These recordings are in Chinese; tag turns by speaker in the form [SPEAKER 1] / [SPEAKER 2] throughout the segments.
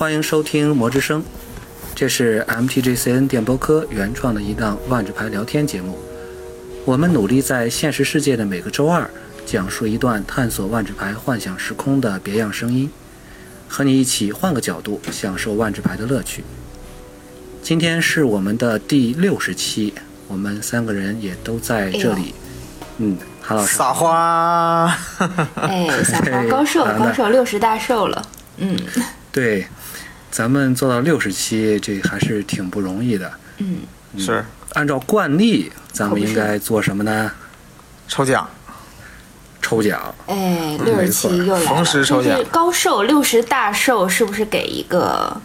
[SPEAKER 1] 欢迎收听《魔之声》，这是 MTGCN 电波科原创的一档万智牌聊天节目。我们努力在现实世界的每个周二，讲述一段探索万智牌幻想时空的别样声音，和你一起换个角度享受万智牌的乐趣。今天是我们的第六十期，我们三个人也都在这里。嗯，韩老师。
[SPEAKER 2] 撒花，
[SPEAKER 3] 哎，撒花。高寿高寿六十大寿了，嗯。
[SPEAKER 1] 对，咱们做到六十期，这还是挺不容易的。
[SPEAKER 3] 嗯，
[SPEAKER 2] 是
[SPEAKER 1] 按照惯例，咱们应该做什么呢？
[SPEAKER 2] 抽奖，
[SPEAKER 1] 抽奖。
[SPEAKER 3] 哎，六十期又来了，
[SPEAKER 2] 逢时抽奖
[SPEAKER 3] 是高寿六十大寿，是不是给一个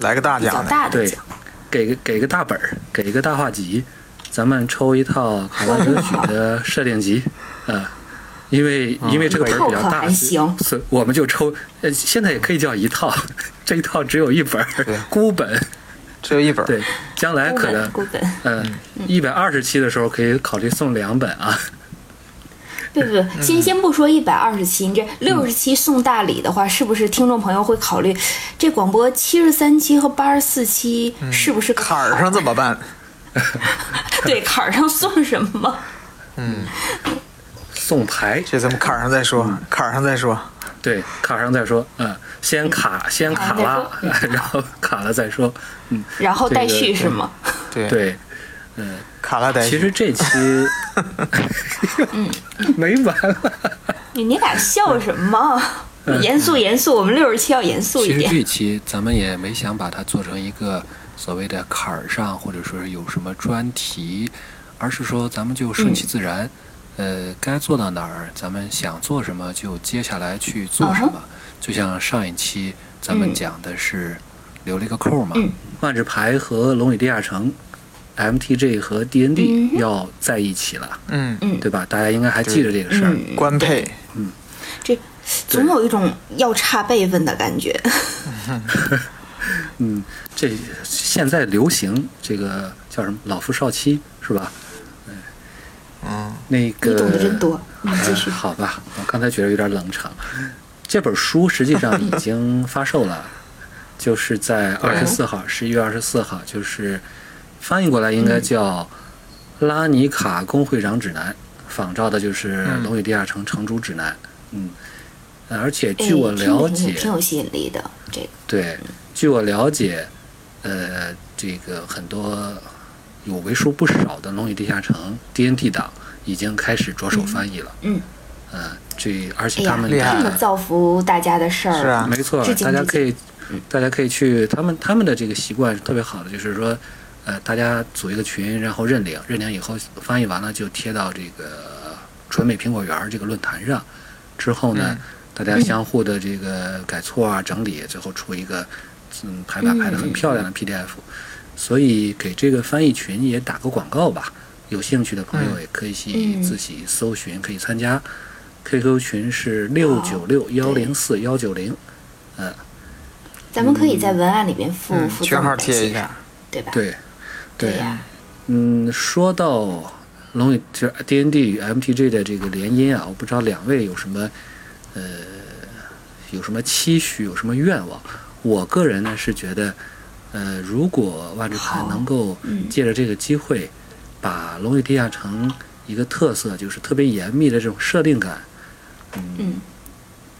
[SPEAKER 2] 来个大奖的，
[SPEAKER 1] 对
[SPEAKER 3] 大的奖？
[SPEAKER 1] 给个给个大本儿，给一个大画集，咱们抽一套卡拉德曲的设定集，呃，因为因为这个本儿比较大，
[SPEAKER 3] 一
[SPEAKER 1] 所以我们就抽，呃，现在也可以叫一套，这一套只有一本，孤本，
[SPEAKER 2] 只有一本。
[SPEAKER 1] 对，将来可能，
[SPEAKER 3] 孤本，
[SPEAKER 1] 嗯，一百二十期的时候可以考虑送两本啊，
[SPEAKER 3] 不不
[SPEAKER 1] 嗯
[SPEAKER 3] 不，先先不说一百二十期，你这六十期送大礼的话，是不是听众朋友会考虑这广播七十三期和八十四期是不是个
[SPEAKER 2] 坎儿上怎么办？
[SPEAKER 3] 对坎儿上送什么？
[SPEAKER 1] 送牌，
[SPEAKER 2] 这咱们坎上再说，
[SPEAKER 1] 嗯
[SPEAKER 2] 坎儿上再说。
[SPEAKER 1] 对，卡上再说，嗯，先卡先卡拉，然后卡了再说，嗯，
[SPEAKER 3] 然后
[SPEAKER 1] 待
[SPEAKER 3] 续是吗？
[SPEAKER 2] 对，
[SPEAKER 1] 对。
[SPEAKER 2] 嗯卡拉带。
[SPEAKER 1] 其实这期，嗯 没完了。
[SPEAKER 3] 你你俩笑什么？
[SPEAKER 1] 嗯
[SPEAKER 3] 严肃严肃，我们六十七要严肃一点。
[SPEAKER 4] 其实这期咱们也没想把它做成一个所谓的坎儿上，或者说是有什么专题，而是说咱们就顺其自然，呃，该做到哪儿，咱们想做什么就接下来去做什么。就像上一期咱们
[SPEAKER 3] 嗯
[SPEAKER 4] 讲的是留了一个扣嘛，
[SPEAKER 3] 嗯
[SPEAKER 1] 万智牌和龙与地下城，MTG 和 DND
[SPEAKER 3] 嗯
[SPEAKER 1] 要在一起了，
[SPEAKER 2] 嗯，
[SPEAKER 3] 嗯
[SPEAKER 1] 对吧？大家应该还记着这个事儿。
[SPEAKER 3] 嗯，
[SPEAKER 2] 官配，嗯
[SPEAKER 3] 这总有一种要差辈分的感觉。
[SPEAKER 1] 嗯，这现在流行这个叫什么“老夫少妻”是吧？
[SPEAKER 2] 嗯，
[SPEAKER 1] 那个
[SPEAKER 3] 你懂得真多，你继续
[SPEAKER 1] 呃。好吧，我刚才觉得有点冷场。这本书实际上已经发售了，就是在二十四号，十一月二十四号，就是翻译过来应该叫《拉尼卡工会长指南》，仿照的就是《
[SPEAKER 2] 嗯
[SPEAKER 1] 龙与地下城城主指南》。嗯，呃而且
[SPEAKER 3] 哎
[SPEAKER 1] 据我了解，
[SPEAKER 3] 挺挺有吸引力的。这个
[SPEAKER 1] 对，据我了解，呃，这个很多有为数不少的《龙与地下城》DND 党已经开始着手翻译了。
[SPEAKER 3] 嗯，
[SPEAKER 1] 呃，这而且他们
[SPEAKER 2] 厉害
[SPEAKER 3] 这么造福大家的事儿，
[SPEAKER 2] 是啊
[SPEAKER 1] 没错大家可以，大家可以去他们他们的这个习惯是特别好的，就是说，呃，大家组一个群，然后认领，认领以后翻译完了就贴到这个纯美苹果园儿这个论坛上，之后呢，
[SPEAKER 2] 嗯
[SPEAKER 1] 大家相互的这个改错啊、整理，最后出一个嗯排版排的很漂亮的 PDF，、所以给这个翻译群也打个广告吧，有兴趣的朋友也可以去
[SPEAKER 3] 嗯
[SPEAKER 1] 自己搜寻，可以参加。QQ 群是六九六幺零四幺九零，
[SPEAKER 3] 咱们可以在文案里面附
[SPEAKER 2] 嗯
[SPEAKER 3] 附
[SPEAKER 2] 群号
[SPEAKER 3] 赠
[SPEAKER 2] 贴一下，
[SPEAKER 3] 对吧？
[SPEAKER 1] 对，对，
[SPEAKER 3] 呀，
[SPEAKER 1] 嗯，说到龙与就是 D N D 与 M T G 的这个联姻啊，我不知道两位有什么呃有什么期许，有什么愿望？我个人呢是觉得，呃，如果万智牌能够
[SPEAKER 3] 嗯。
[SPEAKER 1] 借着这个机会，把龙与地下城一个特色，就是特别严密的这种设定感，
[SPEAKER 3] 嗯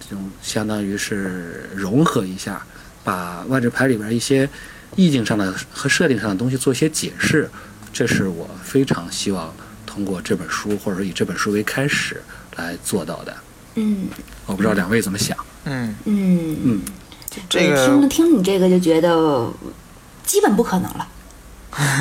[SPEAKER 1] 这种相当于是融合一下，把万智牌里边一些意境上的和设定上的东西做一些解释，这是我非常希望通过这本书或者说以这本书为开始来做到的。
[SPEAKER 3] 嗯。
[SPEAKER 1] 我不知道两位怎么想？
[SPEAKER 2] 嗯，
[SPEAKER 3] 嗯。
[SPEAKER 1] 嗯，
[SPEAKER 2] 这个
[SPEAKER 3] 听听你这个就觉得基本不可能了。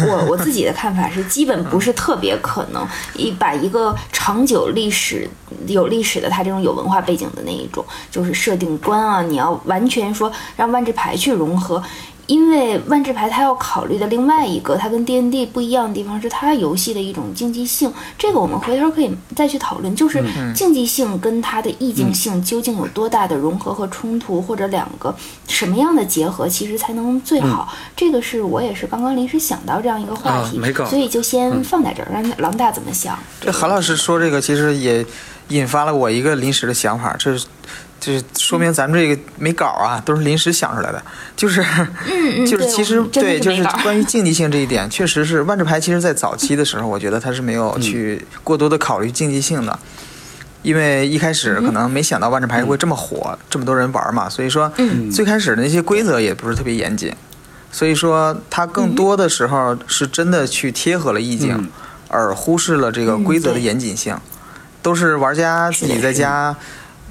[SPEAKER 3] 我我自己的看法是，基本不是特别可能，一把一个长久历史、有历史的，它这种有文化背景的那一种，就是设定观啊，你要完全说让万智牌去融合，因为万智牌它要考虑的另外一个，它跟 D N D 不一样的地方是它游戏的一种竞技性，这个我们回头可以再去讨论，就是竞技性跟它的意境性究竟有多大的融合和冲突，或者两个什么样的结合，其实才能最好。这个是我也是刚刚临时想到这样一个话题，所以就先放在这儿，让郎大怎么想？
[SPEAKER 2] 这韩老师说这个，其实也引发了我一个临时的想法，这是这说明咱们这个没稿啊，都是临时想出来的。就是，
[SPEAKER 3] 嗯
[SPEAKER 2] 就是其实对，就是关于竞技性这一点，确实是万智牌。其实，在早期的时候，我觉得他是没有去过多的考虑竞技性的，因为一开始可能没想到万智牌会这么火，这么多人玩嘛。所以说，最开始的那些规则也不是特别严谨，所以说它更多的时候是真的去贴合了意境，而忽视了这个规则的严谨性，都是玩家自己在家。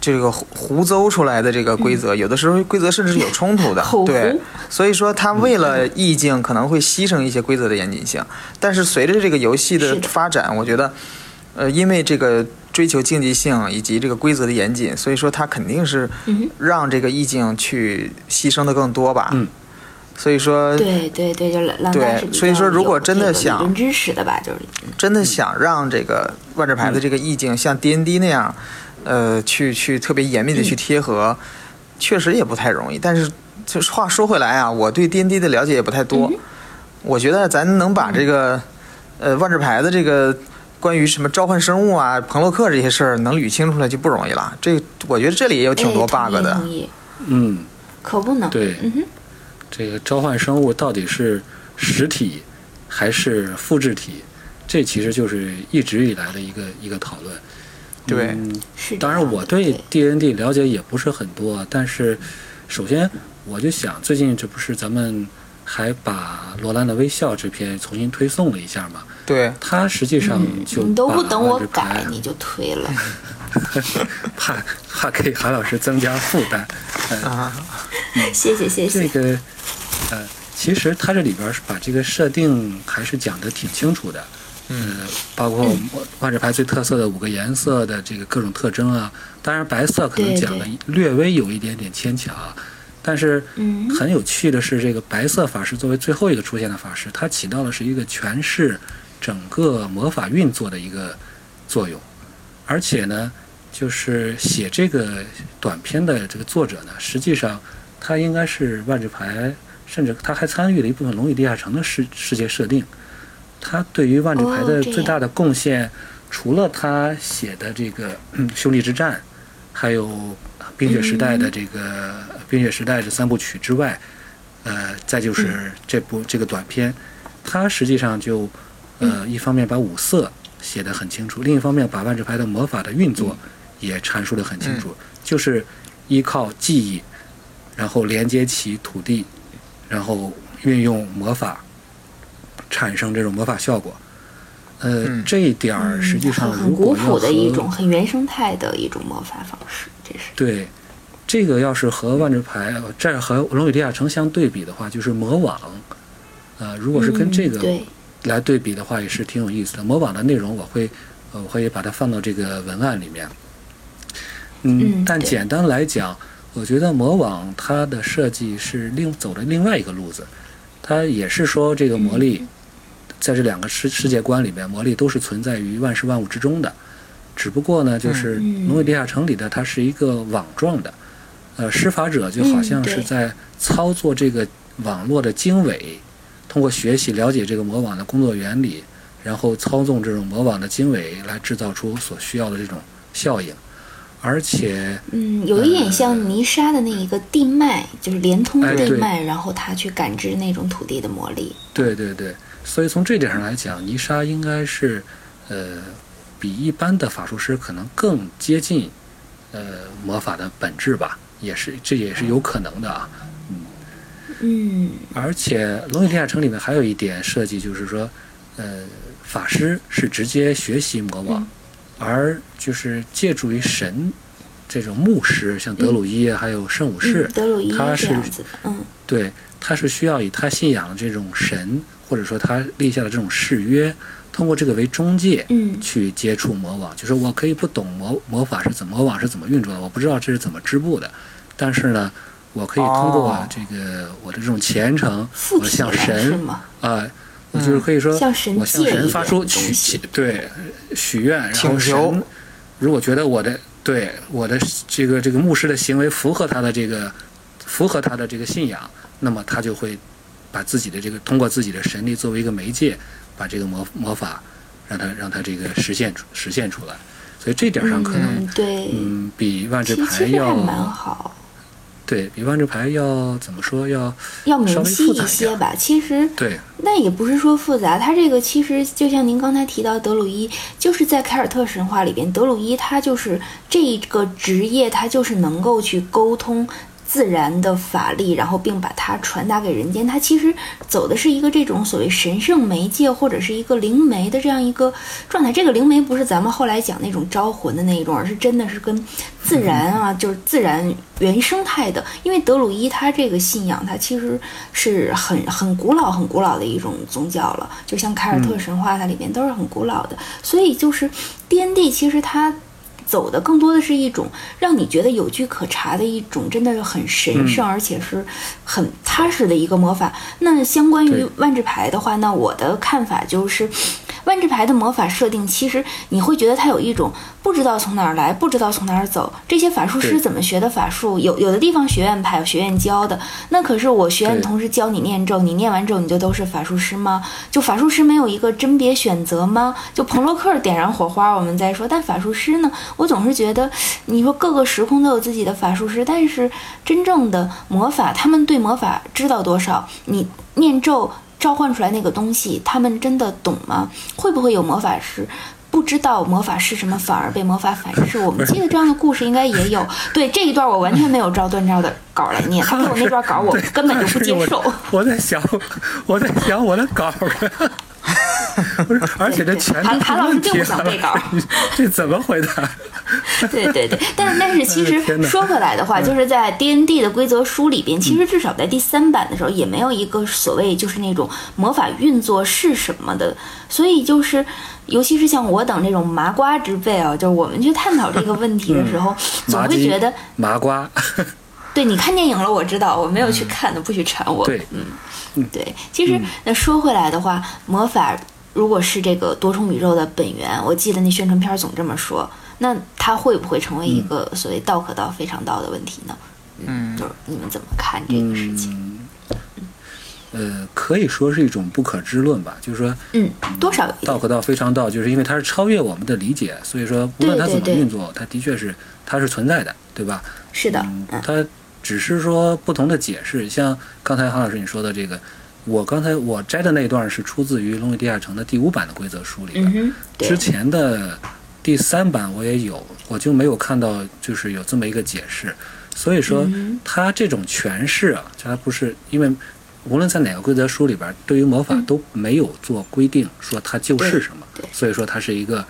[SPEAKER 2] 这个胡诌出来的这个规则，有的时候规则甚至是有冲突的，对，所以说他为了意境可能会牺牲一些规则的严谨性，但是随着这个游戏的发展，我觉得，呃，因为这个追求竞技性以及这个规则的严谨，所以说他肯定是让这个意境去牺牲的更多吧，
[SPEAKER 1] 嗯，
[SPEAKER 2] 所以说，
[SPEAKER 3] 对对对，就浪
[SPEAKER 2] 对，所以说如果真的想
[SPEAKER 3] 知识的吧，就是。
[SPEAKER 2] 真的想让这个万智牌的这个意境像 D N D 那样。呃，去去特别严密的去贴合，确实也不太容易。但是，就是话说回来啊，我对 D N D 的了解也不太多。我觉得咱能把这个，呃，万智牌的这个关于什么召唤生物啊、彭洛克这些事儿能捋清楚来就不容易了。这我觉得这里也有挺多 bug 的。
[SPEAKER 1] 嗯，
[SPEAKER 3] 可不能。
[SPEAKER 1] 对，这个召唤生物到底是实体还是复制体？这其实就是一直以来的一个一个讨论。
[SPEAKER 2] 对，
[SPEAKER 1] 当然我对 D N D 了解也不是很多，但是首先我就想，最近这不是咱们还把罗兰的微笑这篇重新推送了一下嘛？
[SPEAKER 2] 对，
[SPEAKER 1] 他实际上就
[SPEAKER 3] 你都不等我改你就推了，
[SPEAKER 1] 怕怕给韩老师增加负担
[SPEAKER 2] 啊！
[SPEAKER 3] 谢谢谢谢。
[SPEAKER 1] 这个呃，其实他这里边是把这个设定还是讲的挺清楚的。嗯，包括万智牌最特色的五个颜色的这个各种特征啊，当然白色可能讲的略微有一点点牵强，但是很有趣的是，这个白色法师作为最后一个出现的法师，它起到的是一个诠释整个魔法运作的一个作用，而且呢，就是写这个短篇的这个作者呢，实际上他应该是万智牌，甚至他还参与了一部分龙与地下城的世世界设定。他对于万智牌的最大的贡献，除了他写的这个《兄弟之战》，还有《冰雪时代》的这个《冰雪时代》这三部曲之外，呃，再就是这部这个短片，他实际上就呃一方面把五色写得很清楚，另一方面把万智牌的魔法的运作也阐述得很清楚，就是依靠记忆，然后连接起土地，然后运用魔法。产生这种魔法效果，呃，这一点儿实际上
[SPEAKER 3] 很古朴的一种、很原生态的一种魔法方式，这是
[SPEAKER 1] 对。这个要是和万智牌、这和龙与地下城相对比的话，就是魔网。呃，如果是跟这个来对比的话，也是挺有意思的。魔网的内容我会，呃，我会把它放到这个文案里面。嗯，但简单来讲，我觉得魔网它的设计是另走的另外一个路子，它也是说这个魔力。在这两个世世界观里面，魔力都是存在于万事万物之中的，只不过呢，就是《龙与地下城》里的它是一个网状的，呃，施法者就好像是在操作这个网络的经纬，通过学习了解这个魔网的工作原理，然后操纵这种魔网的经纬来制造出所需要的这种效应，而且，
[SPEAKER 3] 嗯，有一点像泥沙的那一个地脉，就是连通地脉，然后它去感知那种土地的魔力。
[SPEAKER 1] 对对对。所以从这点上来讲，泥沙应该是，呃，比一般的法术师可能更接近，呃，魔法的本质吧，也是这也是有可能的啊，
[SPEAKER 3] 嗯，嗯，
[SPEAKER 1] 而且《龙与地下城》里面还有一点设计，就是说，呃，法师是直接学习魔网，而就是借助于神这种牧师，像德鲁伊还有圣武士，
[SPEAKER 3] 德鲁伊
[SPEAKER 1] 他是
[SPEAKER 3] 嗯，
[SPEAKER 1] 对，他是需要以他信仰的这种神。或者说他立下的这种誓约，通过这个为中介，
[SPEAKER 3] 嗯，
[SPEAKER 1] 去接触魔网，就是我可以不懂魔魔法是怎么魔网是怎么运作的，我不知道这是怎么织布的，但是呢，我可以通过这个我的这种虔诚，我向神啊，我就是可以说，我向神发出许对许愿，然后神如果觉得我的对我的这个这个牧师的行为符合他的这个符合他的这个信仰，那么他就会。把自己的这个通过自己的神力作为一个媒介，把这个魔魔法让它让它这个实现出实现出来。所以这点上可能
[SPEAKER 3] 嗯对，
[SPEAKER 1] 嗯比万智
[SPEAKER 3] 其
[SPEAKER 1] 牌
[SPEAKER 3] 其实还蛮好。
[SPEAKER 1] 对比万智牌要怎么说要
[SPEAKER 3] 要明晰
[SPEAKER 1] 一
[SPEAKER 3] 些吧。其实
[SPEAKER 1] 对
[SPEAKER 3] 那也不是说复杂，它这个其实就像您刚才提到德鲁伊，就是在凯尔特神话里边，德鲁伊他就是这个职业，他就是能够去沟通。自然的法力，然后并把它传达给人间。它其实走的是一个这种所谓神圣媒介，或者是一个灵媒的这样一个状态。这个灵媒不是咱们后来讲那种招魂的那一种，而是真的是跟自然啊，就是自然原生态的。因为德鲁伊他这个信仰，它其实是很很古老、很古老的一种宗教了。就像凯尔特神话，它里面都是很古老的。所以就是 D N D，其实它。走的更多的是一种让你觉得有据可查的一种，真的是很神圣，而且是很踏实的一个魔法。那相关于万智牌的话，那我的看法就是，万智牌的魔法设定，其实你会觉得它有一种不知道从哪儿来，不知道从哪儿走。这些法术师怎么学的法术？有有的地方学院派有学院教的，那可是我学院同时教你念咒，你念完咒你就都是法术师吗？就法术师没有一个甄别选择吗？就彭洛克点燃火花，我们再说，但法术师呢？我总是觉得，你说各个时空都有自己的法术师，但是真正的魔法，他们对魔法知道多少？你念咒召唤出来那个东西，他们真的懂吗？会不会有魔法师不知道魔法是什么，反而被魔法反噬？我们记得这样的故事应该也有。对这一段，我完全没有照段照的稿 来念，他给我那段稿，我根本就不接受。
[SPEAKER 1] 我在想，我在想我的稿呢。不是，而且这全
[SPEAKER 3] 韩韩老师并不想背稿，
[SPEAKER 1] 这怎么回答？
[SPEAKER 3] 对对对，但但是其实说回来的话，就是在 D N D 的规则书里边，其实至少在第三版的时候，也没有一个所谓就是那种魔法运作是什么的，所以就是，尤其是像我等这种麻瓜之辈啊，就是我们去探讨这个问题的时候，总会觉得
[SPEAKER 1] 麻瓜。
[SPEAKER 3] 对，你看电影了，我知道，我没有去看的，不许缠我。
[SPEAKER 1] 对，
[SPEAKER 3] 嗯，对，其实那说回来的话，魔法如果是这个多重宇宙的本源，我记得那宣传片总这么说，那它会不会成为一个所谓道可道非常道的问题呢？
[SPEAKER 2] 嗯，
[SPEAKER 3] 就是你们怎么看这个事情？
[SPEAKER 1] 呃，可以说是一种不可知论吧，就是说，
[SPEAKER 3] 嗯，多少
[SPEAKER 1] 道可道非常道，就是因为它是超越我们的理解，所以说无论它怎么运作，它的确是它是存在的，对吧？
[SPEAKER 3] 是的，
[SPEAKER 1] 嗯，它只是说不同的解释，像刚才韩老师你说的这个，我刚才我摘的那段是出自于《龙与地下城》的第五版的规则书里边，
[SPEAKER 3] 嗯、
[SPEAKER 1] 之前的第三版我也有，我就没有看到就是有这么一个解释，所以说它这种诠释啊，它不是因为无论在哪个规则书里边，对于魔法都没有做规定说它就是什么，所以说它是一个。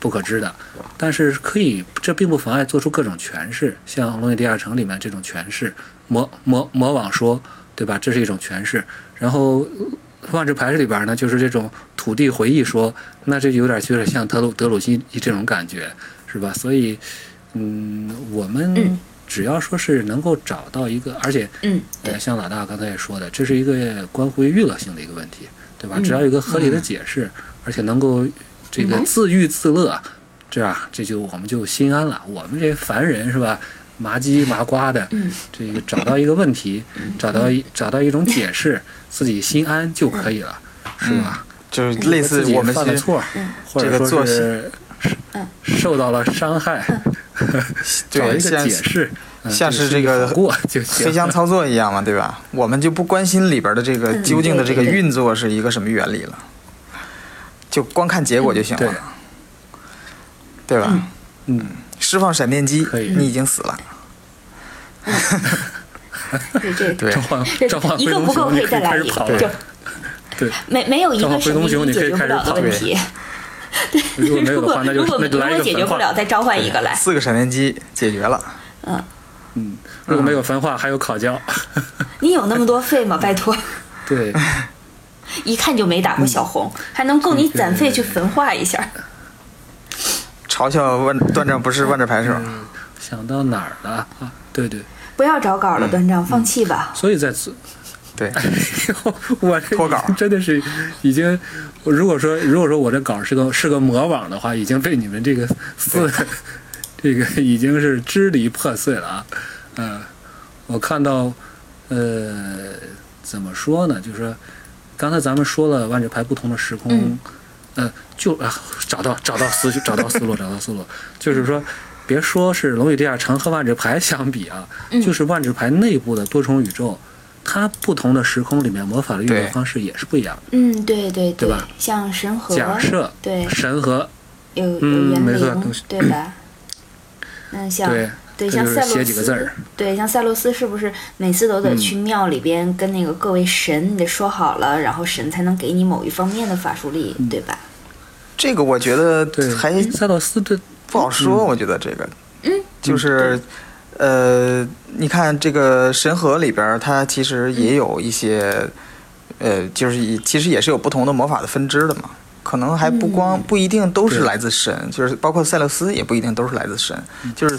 [SPEAKER 1] 不可知的，但是可以，这并不妨碍做出各种诠释，像《龙与地下城》里面这种诠释，魔魔魔网说，对吧？这是一种诠释。然后万智牌里边呢，就是这种土地回忆说，那这有点有点像德鲁德鲁西这种感觉，是吧？所以，嗯，我们只要说是能够找到一个，而且，
[SPEAKER 3] 嗯，
[SPEAKER 1] 呃，像老大刚才也说的，这是一个关乎于娱乐性的一个问题，对吧？只要有一个合理的解释，而且能够。这个自娱自乐，这样这就我们就心安了。我们这凡人是吧，麻鸡麻瓜的，这个找到一个问题，找到一找到一种解释，自己心安就可以了，是吧？
[SPEAKER 2] 就是类似我们
[SPEAKER 1] 犯了错，或者说是受到了伤害，找一个解释，
[SPEAKER 2] 像是这个
[SPEAKER 1] 过就
[SPEAKER 2] 飞箱操作一样嘛，对吧？我们就不关心里边的这个究竟的这个运作是一个什么原理了。就光看结果就行了，
[SPEAKER 1] 对。
[SPEAKER 2] 对吧？
[SPEAKER 1] 嗯，
[SPEAKER 2] 释放闪电机，你已经死了。
[SPEAKER 3] 对
[SPEAKER 2] 对，
[SPEAKER 1] 召唤召唤
[SPEAKER 3] 一个不够可以再来一个，
[SPEAKER 1] 对对，
[SPEAKER 3] 没没有一个
[SPEAKER 1] 神
[SPEAKER 3] 秘解决不了的问题。对，
[SPEAKER 1] 如果没有的话，那就
[SPEAKER 3] 如果如果解决不了，再召唤一个来。
[SPEAKER 2] 四个闪电机解决了。
[SPEAKER 3] 嗯
[SPEAKER 1] 嗯，如果没有焚化，还有烤焦。
[SPEAKER 3] 你有那么多费吗？拜托。
[SPEAKER 1] 对。
[SPEAKER 3] 一看就没打过小红，还能够你攒费去焚化一下。
[SPEAKER 2] 嘲笑万段正不是万智牌是吧？
[SPEAKER 1] 想到哪儿了啊？对对。
[SPEAKER 3] 不要找稿了，段丈，放弃吧。
[SPEAKER 1] 所以在此，
[SPEAKER 2] 对，
[SPEAKER 1] 我
[SPEAKER 2] 脱稿
[SPEAKER 1] 真的是已经，如果说如果说我这稿是个是个魔网的话，已经被你们这个四 这个已经是支离破碎了啊。嗯，我看到，呃，怎么说呢？就是说。刚才咱们说了万智牌不同的时空，呃，就啊，找到找到思找到思路，找到思路，就是说，别说是龙与地下城和万智牌相比啊，
[SPEAKER 3] 嗯
[SPEAKER 1] 就是万智牌内部的多重宇宙，它不同的时空里面魔法的运作方式也是不一样的。
[SPEAKER 3] 嗯，对对
[SPEAKER 1] 对吧
[SPEAKER 3] 像神和，
[SPEAKER 1] 假设
[SPEAKER 3] 对
[SPEAKER 1] 神和
[SPEAKER 3] 有有
[SPEAKER 1] 嗯
[SPEAKER 3] 园
[SPEAKER 1] 没错都是，
[SPEAKER 3] 对吧？那像
[SPEAKER 1] 对，
[SPEAKER 3] 像塞洛斯
[SPEAKER 1] 写几个字儿，
[SPEAKER 3] 对，像塞洛斯是不是每次都得
[SPEAKER 1] 嗯
[SPEAKER 3] 去庙里边跟那个各位神，你得说好了，然后神才能给你某一方面的法术力，对吧？
[SPEAKER 2] 这个我觉得
[SPEAKER 1] 对，
[SPEAKER 2] 还
[SPEAKER 1] 赛洛斯的
[SPEAKER 2] 不好说，我觉得这个，嗯，就是，呃，你看这个神河里边，它其实也有一些，呃，就是其实也是有不同的魔法的分支的嘛，可能还不光不一定都是来自神，就是包括塞勒斯也不一定都是来自神，就是。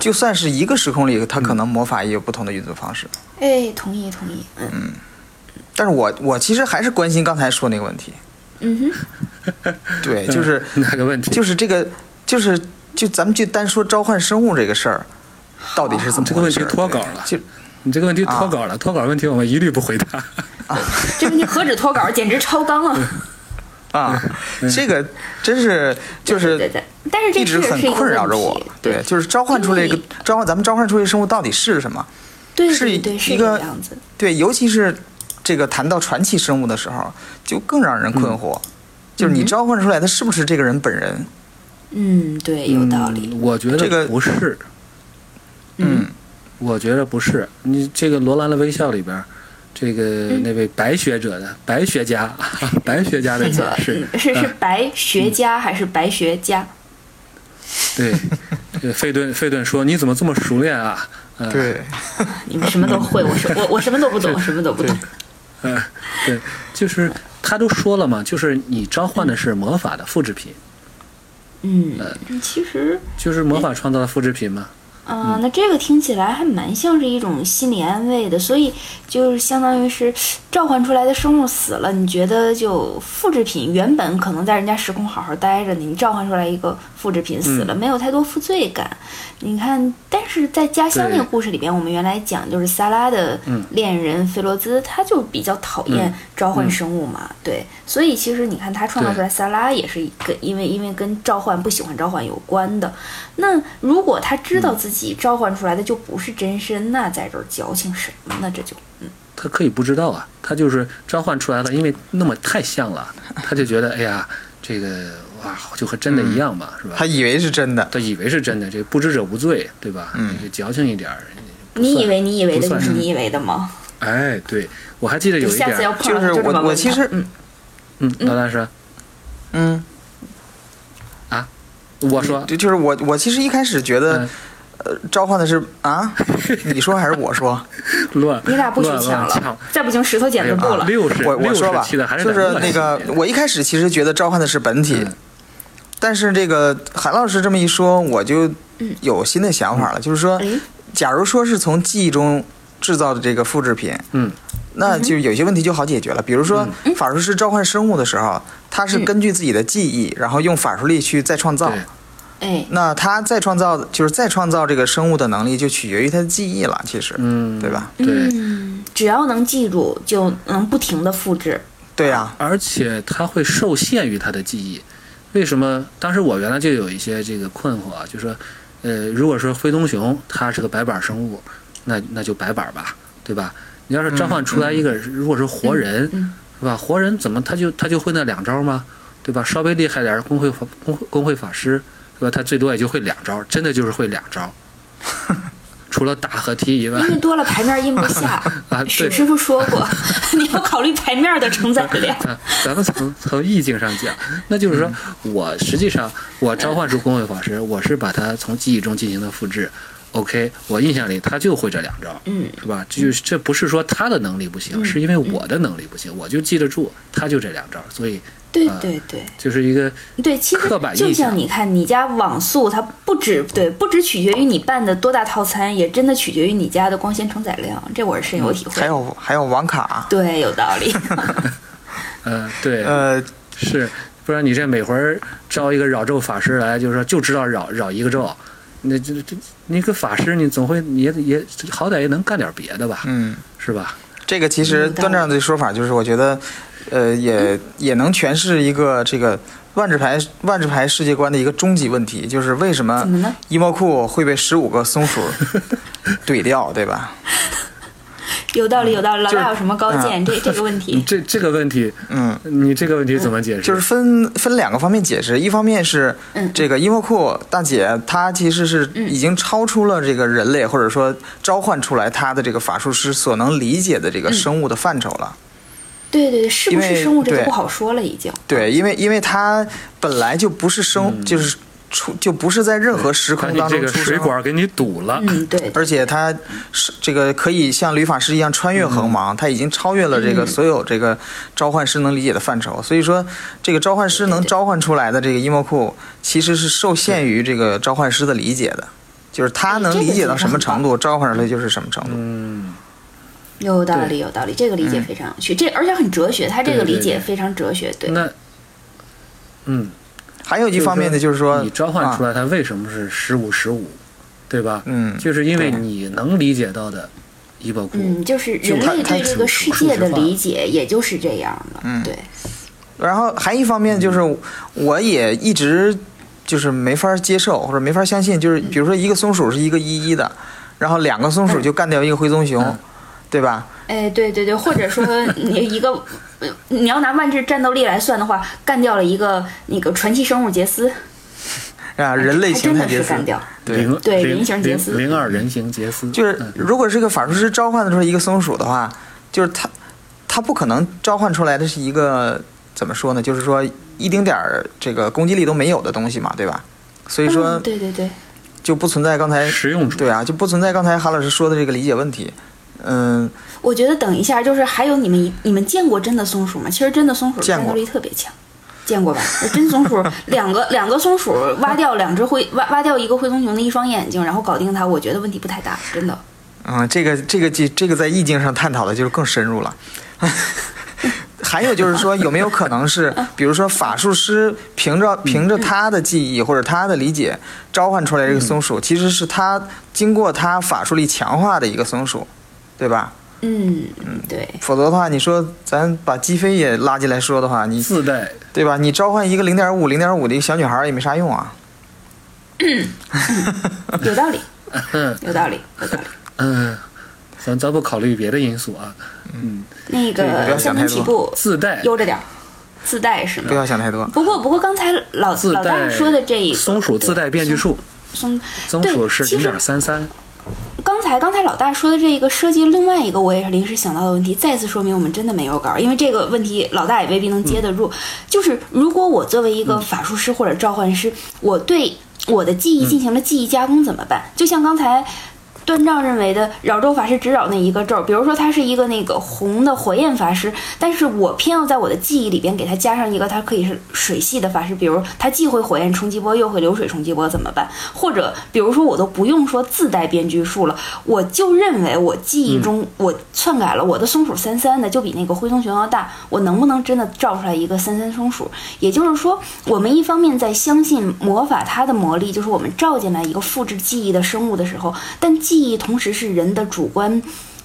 [SPEAKER 2] 就算是一个时空里，它可能魔法也有不同的运作方式。
[SPEAKER 3] 哎，同意同意，嗯。
[SPEAKER 2] 但是我我其实还是关心刚才说那个问题，
[SPEAKER 3] 嗯哼，
[SPEAKER 2] 对，就是
[SPEAKER 1] 哪个问题？
[SPEAKER 2] 就是这个就是就咱们就单说召唤生物这个事儿，到底是怎么
[SPEAKER 1] 这个问题
[SPEAKER 2] 回事
[SPEAKER 1] 脱稿了。
[SPEAKER 2] 就
[SPEAKER 1] 你这个问题脱稿了，脱稿问题我们一律不回答。
[SPEAKER 3] 啊这问题何止脱稿，简直超纲啊！
[SPEAKER 2] 啊，这个真是就是
[SPEAKER 3] 对对对，但是
[SPEAKER 2] 一直很困扰着我。对，就是召唤出来一个召唤，咱们召唤出来的生物到底是什么？
[SPEAKER 3] 对
[SPEAKER 2] 是一
[SPEAKER 3] 对对，是
[SPEAKER 2] 一个
[SPEAKER 3] 样子。
[SPEAKER 2] 对，尤其是这个谈到传奇生物的时候，就更让人困惑。就是你召唤出来的是不是这个人本人？
[SPEAKER 3] 嗯，对，有道理。
[SPEAKER 1] 嗯我觉得
[SPEAKER 2] 这个
[SPEAKER 1] 不是，
[SPEAKER 2] 嗯，
[SPEAKER 1] 我觉得不是。你这个罗兰的微笑里边，这个
[SPEAKER 3] 嗯。
[SPEAKER 1] 那位白学者的白学家，白学家的解释
[SPEAKER 3] 嗯，是是
[SPEAKER 1] 啊。
[SPEAKER 3] 白学家还是白学家？
[SPEAKER 1] 对，这个费顿费顿说你怎么这么熟练啊？嗯，
[SPEAKER 2] 对，
[SPEAKER 3] 你们什么都会，我什我我什么都不懂，什么都不懂。
[SPEAKER 1] 嗯，对，就是他都说了嘛，就是你召唤的是魔法的复制品，
[SPEAKER 3] 嗯，其实
[SPEAKER 1] 就是魔法创造的复制品嘛。
[SPEAKER 3] 嗯、那这个听起来还蛮像是一种心理安慰的，所以就是相当于是召唤出来的生物死了，你觉得就复制品原本可能在人家时空好好待着呢，你召唤出来一个复制品死了，没有太多负罪感。你看，但是在家乡那个故事里边，我们原来讲就是萨拉的恋人菲罗兹，他就比较讨厌召唤生物嘛，对，所以其实你看他创造出来萨拉也是跟因为因为跟召唤不喜欢召唤有关的。那如果他知道自己召唤出来的就不是真身，那在这儿矫情什么呢？这就嗯，
[SPEAKER 1] 他可以不知道啊，他就是召唤出来了，因为那么太像了，他就觉得哎呀，这个哇，就和真的一样嘛，是吧
[SPEAKER 2] 他？以为是真的。
[SPEAKER 1] 他以为是真的，这不知者无罪，对吧？
[SPEAKER 2] 嗯
[SPEAKER 1] 这矫情一点儿。
[SPEAKER 3] 你以为你以为的就
[SPEAKER 1] 不算是
[SPEAKER 3] 是你以为的吗？
[SPEAKER 1] 哎，对，我还记得有一点
[SPEAKER 2] 就是我我其实
[SPEAKER 3] 嗯
[SPEAKER 1] 嗯，老大师，
[SPEAKER 2] 嗯啊，
[SPEAKER 1] 我说，
[SPEAKER 2] 就就是我我其实一开始觉得
[SPEAKER 1] 嗯，
[SPEAKER 2] 呃，召唤的是啊，你说还是我说？
[SPEAKER 1] 乱，
[SPEAKER 3] 你俩不许抢了，再不行石头剪子布了。
[SPEAKER 1] 六十，
[SPEAKER 2] 我我说吧，就是那个我一开始其实觉得召唤的是本体，
[SPEAKER 1] 嗯
[SPEAKER 2] 但是这个韩老师这么一说，我就
[SPEAKER 3] 嗯
[SPEAKER 2] 有新的想法了，就是说，
[SPEAKER 3] 哎，
[SPEAKER 2] 假如说是从记忆中制造的这个复制品，
[SPEAKER 1] 嗯，
[SPEAKER 2] 那就有些问题就好解决了。比如说，
[SPEAKER 3] 嗯
[SPEAKER 2] 法术师召唤生物的时候，他是根据自己的记忆，然后用法术力去再创造。
[SPEAKER 1] 对
[SPEAKER 3] 哎，
[SPEAKER 2] 那他再创造，就是再创造这个生物的能力，就取决于他的记忆了。其实，
[SPEAKER 1] 嗯，
[SPEAKER 2] 对吧？
[SPEAKER 1] 对，
[SPEAKER 3] 嗯，只要能记住，就能不停的复制。
[SPEAKER 2] 对呀、
[SPEAKER 1] 而且他会受限于他的记忆。为什么？当时我原来就有一些这个困惑啊，就说，呃，如果说灰棕熊它是个白板生物，那那就白板吧，对吧？你要是召唤出来一个，如果是活人，
[SPEAKER 3] 嗯
[SPEAKER 1] 是吧？活人怎么他就他就会那两招吗？对吧？稍微厉害点儿，工会法工会工会法师，是吧？他最多也就会两招，真的就是会两招，除了打和踢以外
[SPEAKER 3] 因为多了牌面印不下。
[SPEAKER 1] 啊，对。
[SPEAKER 3] 史师傅说过，你要考虑牌面的承载量。
[SPEAKER 1] 啊，咱们从从意境上讲，那就是说我实际上我召唤出工会法师，我是把它从记忆中进行的复制。OK，我印象里他就会这两招，
[SPEAKER 3] 嗯，
[SPEAKER 1] 是吧？这就是这不是说他的能力不行，是因为我的能力不行，我就记得住他就这两招，所以
[SPEAKER 3] 对
[SPEAKER 1] 啊
[SPEAKER 3] 对对
[SPEAKER 1] 就是一个
[SPEAKER 3] 对，其实
[SPEAKER 1] 刻板
[SPEAKER 3] 就
[SPEAKER 1] 印象
[SPEAKER 3] 像你看，你家网速它不止对，不止取决于你办的多大套餐，也真的取决于你家的光纤承载量，这我是深有体会。
[SPEAKER 2] 还有还有网卡，
[SPEAKER 3] 对，有道理。
[SPEAKER 1] 呃对
[SPEAKER 2] 呃，
[SPEAKER 1] 是，不然你这每回儿招一个扰咒法师来，就是说就知道扰扰一个咒。那这这，你个法师，你总会也也好歹也能干点别的吧，
[SPEAKER 2] 嗯，
[SPEAKER 1] 是吧？
[SPEAKER 2] 这个其实端正的说法就是，我觉得呃，也也能诠释一个这个万智牌万智牌世界观的一个终极问题，就是为什么
[SPEAKER 3] 怎么呢？
[SPEAKER 2] 伊莫库会被十五个松鼠 怼掉，对吧？
[SPEAKER 3] 有道理，有道理。老大有什么高见？这这个问题，
[SPEAKER 1] 这这个问题，
[SPEAKER 2] 嗯，
[SPEAKER 1] 你这个问题怎么解释？
[SPEAKER 2] 就是分分两个方面解释，一方面是
[SPEAKER 3] 嗯
[SPEAKER 2] 这个伊莫库大姐她其实是已经超出了这个人类或者说召唤出来她的这个法术师所能理解的这个生物的范畴了。
[SPEAKER 3] 对对对，是不是生物这就
[SPEAKER 2] 对
[SPEAKER 3] 不好说了，已经。
[SPEAKER 2] 对，因为因为它本来就不是生，就是出就不是在任何时空当
[SPEAKER 1] 这个水
[SPEAKER 2] 中出生。
[SPEAKER 1] 管给你堵了。
[SPEAKER 3] 嗯，对，
[SPEAKER 2] 而且他是这个可以像吕法师一样穿越横芒，他已经超越了这个
[SPEAKER 3] 嗯
[SPEAKER 2] 所有这个召唤师能理解的范畴。所以说，这个召唤师能召唤出来的这个伊莫库，其实是受限于这个召唤师的理解的，就是他能理解到什么程度，召唤出来就是什么程度。
[SPEAKER 1] 嗯，
[SPEAKER 3] 有道理，有道理，这个理解非常有趣，这而且很哲学，他这个理解非常哲学，对。
[SPEAKER 1] 那，嗯，
[SPEAKER 2] 还有一方面呢，就是说
[SPEAKER 1] 你召唤出
[SPEAKER 2] 啊。
[SPEAKER 1] 来它为什么是十五十五，对吧？
[SPEAKER 2] 嗯，
[SPEAKER 1] 就是因为
[SPEAKER 2] 对。
[SPEAKER 1] 你能理解到的伊波库，
[SPEAKER 3] 嗯，就是人类对这个世界的理解，也就是这样的。
[SPEAKER 2] 嗯
[SPEAKER 3] 对，
[SPEAKER 2] 然后还一方面就是，我也一直就是没法接受或者没法相信，就是比如说一个松鼠是一个一一的，然后两个松鼠就干掉一个灰棕熊，
[SPEAKER 1] 嗯
[SPEAKER 2] 对吧？
[SPEAKER 3] 哎，对对对，或者说 你一个，呃你要拿万智战斗力来算的话，干掉了一个那个传奇生物杰斯，
[SPEAKER 2] 啊，人类形态杰斯
[SPEAKER 3] 是干掉。
[SPEAKER 2] 对，
[SPEAKER 1] 零零
[SPEAKER 3] 对人形杰斯
[SPEAKER 1] 零零二人形杰斯，
[SPEAKER 2] 就是
[SPEAKER 1] 嗯
[SPEAKER 2] 如果是个法术师召唤的出来一个松鼠的话，就是他他不可能召唤出来的是一个怎么说呢？就是说一丁点儿这个攻击力都没有的东西嘛，对吧？所以说
[SPEAKER 3] 嗯，对对对，
[SPEAKER 2] 就不存在刚才
[SPEAKER 1] 实用主义
[SPEAKER 2] 对啊，就不存在刚才韩老师说的这个理解问题。嗯，
[SPEAKER 3] 我觉得等一下，就是还有你们你们见过真的松鼠吗？其实真的松鼠战斗力特别强。见过吧？真松鼠两个两个松鼠挖掉两只灰挖挖掉一个灰棕熊的一双眼睛，然后搞定它，我觉得问题不太大，真的。
[SPEAKER 2] 嗯，这个这个这这个在意境上探讨的就是更深入了。还有就是说，有没有可能是，比如说法术师凭着凭着他的记忆或者他的理解召唤出来这个松鼠，其实是他经过他法术力强化的一个松鼠，对吧？
[SPEAKER 3] 嗯，对，
[SPEAKER 2] 否则的话，你说咱把鸡飞也拉进来说的话，你
[SPEAKER 1] 自带
[SPEAKER 2] 对吧？你召唤一个零点五零点五的一个小女孩也没啥用啊。
[SPEAKER 3] 有道理，有道理，有道理。
[SPEAKER 1] 嗯，咱咱不考虑别的因素啊，
[SPEAKER 3] 嗯
[SPEAKER 2] 那个不要
[SPEAKER 3] 个三
[SPEAKER 2] 想太多
[SPEAKER 3] 分起步
[SPEAKER 1] 自带
[SPEAKER 3] 悠着点，自带是吗不？
[SPEAKER 2] 要想太多。
[SPEAKER 3] 不过不过刚才老老大说的这一个
[SPEAKER 1] 松鼠自带变距数，
[SPEAKER 3] 松，
[SPEAKER 1] 松鼠是零点三三，
[SPEAKER 3] 刚才刚才老大说的这个涉及另外一个我也是临时想到的问题，再次说明我们真的没有稿，因为这个问题老大也未必能接得住。就是如果我作为一个法术师或者召唤师，我对我的记忆进行了记忆加工怎么办？就像刚才。段丈认为的扰咒法师只扰那一个咒，比如说他是一个那个红的火焰法师，但是我偏要在我的记忆里边给他加上一个，他可以是水系的法师，比如他既会火焰冲击波又会流水冲击波怎么办？或者比如说我都不用说自带编剧术了，我就认为我记忆中我篡改了我的松鼠三三的就比那个灰棕熊要大，我能不能真的造出来一个三三松鼠？也就是说，我们一方面在相信魔法它的魔力，就是我们照进来一个复制记忆的生物的时候，但记忆同时是人的主观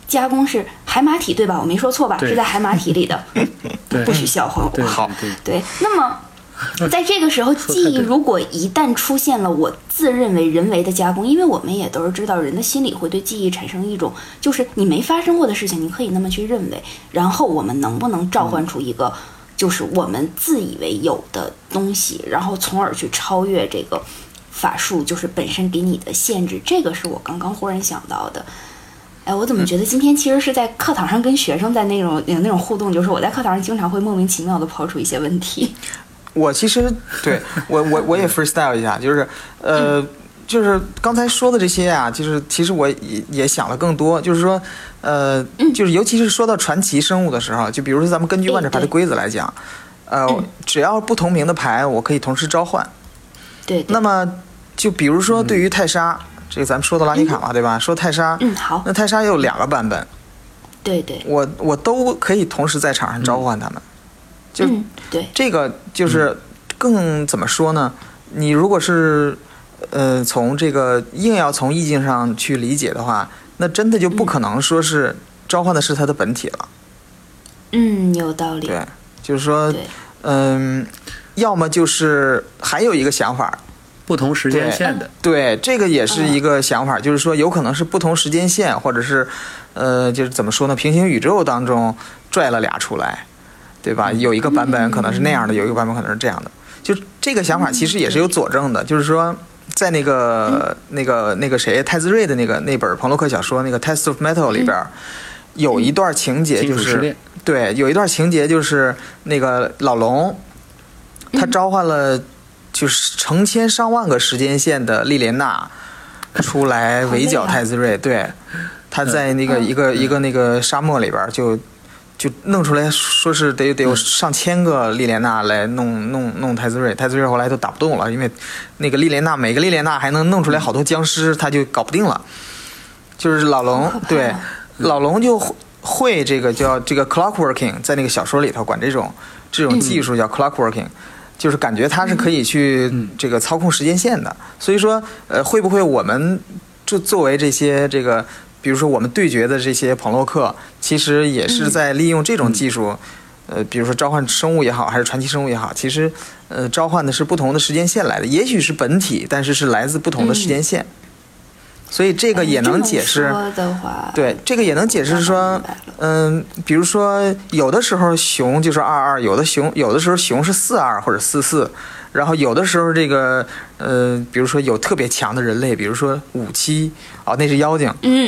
[SPEAKER 3] 加工，是海马体对吧？我没说错吧？是在海马体里的，不许笑话我。
[SPEAKER 2] 好
[SPEAKER 1] 对
[SPEAKER 3] 对，那么 在这个时候，记忆如果一旦出现了我自认为人为的加工，因为我们也都是知道，人的心理会对记忆产生一种，就是你没发生过的事情，你可以那么去认为，然后我们能不能召唤出一个，就是我们自以为有的东西，然后从而去超越这个法术，就是本身给你的限制，这个是我刚刚忽然想到的。哎，我怎么觉得今天其实是在课堂上跟学生在那种有那种互动，就是我在课堂上经常会莫名其妙的抛出一些问题。
[SPEAKER 2] 我其实对我我我也 freestyle 一下，就是呃，就是刚才说的这些啊，就是其实我也也想了更多，就是说呃，就是尤其是说到传奇生物的时候，就比如说咱们根据万智牌的规则来讲，呃，只要不同名的牌，我可以同时召唤。
[SPEAKER 3] 对对
[SPEAKER 2] 那么就比如说对于泰莎，这个咱们说到拉尼卡嘛，对吧？说泰莎，
[SPEAKER 3] 嗯，好，
[SPEAKER 2] 那泰莎有两个版本，
[SPEAKER 3] 对对，
[SPEAKER 2] 我我都可以同时在场上召唤他们。就
[SPEAKER 3] 嗯，对，
[SPEAKER 2] 这个就是更怎么说呢？你如果是呃从这个硬要从意境上去理解的话，那真的就不可能说是召唤的是它的本体了。
[SPEAKER 3] 嗯，有道理。
[SPEAKER 2] 对，就是说，嗯，要么就是还有一个想法，
[SPEAKER 1] 不同时间线的，
[SPEAKER 2] 对，这个也是一个想法，就是说有可能是不同时间线，或者是，呃，就是怎么说呢？平行宇宙当中拽了俩出来，对吧？有一个版本可能是那样的，有一个版本可能是这样的。就这个想法其实也是有佐证的，就是说，在那个那个那个谁泰兹瑞的那个那本彭洛克小说那个《Test of Metal》里边，有一段情节就是对，有一段情节就是那个老龙，他召唤了就是成千上万个时间线的莉莲娜出来围剿泰兹瑞，对，他在那个一个一个那个沙漠里边就。就弄出来说是得得有上千个莉莲娜来弄弄弄泰兹瑞，泰兹瑞后来都打不动了，因为那个莉莲娜每个莉莲娜还能弄出来好多僵尸，他就搞不定了。就是老龙对老龙就会这个叫这个 clockworking，在那个小说里头管这种这种技术叫 clockworking，就是感觉它是可以去这个操控时间线的。所以说呃会不会我们就作为这些这个。比如说，我们对决的这些朋洛克，其实也是在利用这种技术，呃，比如说召唤生物也好，还是传奇生物也好，其实，呃，召唤的是不同的时间线来的，也许是本体，但是是来自不同的时间线，所以这个也能解释。对，这个也能解释说，嗯，比如说有的时候熊就是二二，有的熊有的时候熊是四二或者四四。然后有的时候，这个呃，比如说有特别强的人类，比如说五七哦，那是妖精。
[SPEAKER 3] 嗯，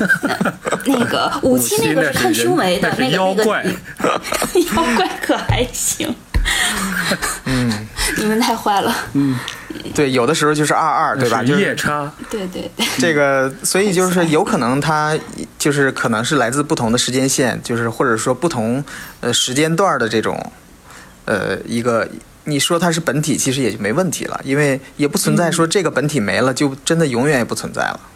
[SPEAKER 3] 那个 五七那个是看胸围的，那个
[SPEAKER 1] 妖怪，
[SPEAKER 3] 妖怪可还行。
[SPEAKER 2] 嗯，
[SPEAKER 3] 你们太坏了。
[SPEAKER 2] 嗯，对，有的时候就是二二，对吧？就是
[SPEAKER 1] 夜叉。
[SPEAKER 3] 对对对。
[SPEAKER 2] 这个，所以就是有可能它就是可能是来自不同的时间线，就是或者说不同呃时间段的这种呃一个。你说它是本体，其实也就没问题了，因为也不存在说这个本体没了就真的永远也不存在了。
[SPEAKER 3] 嗯，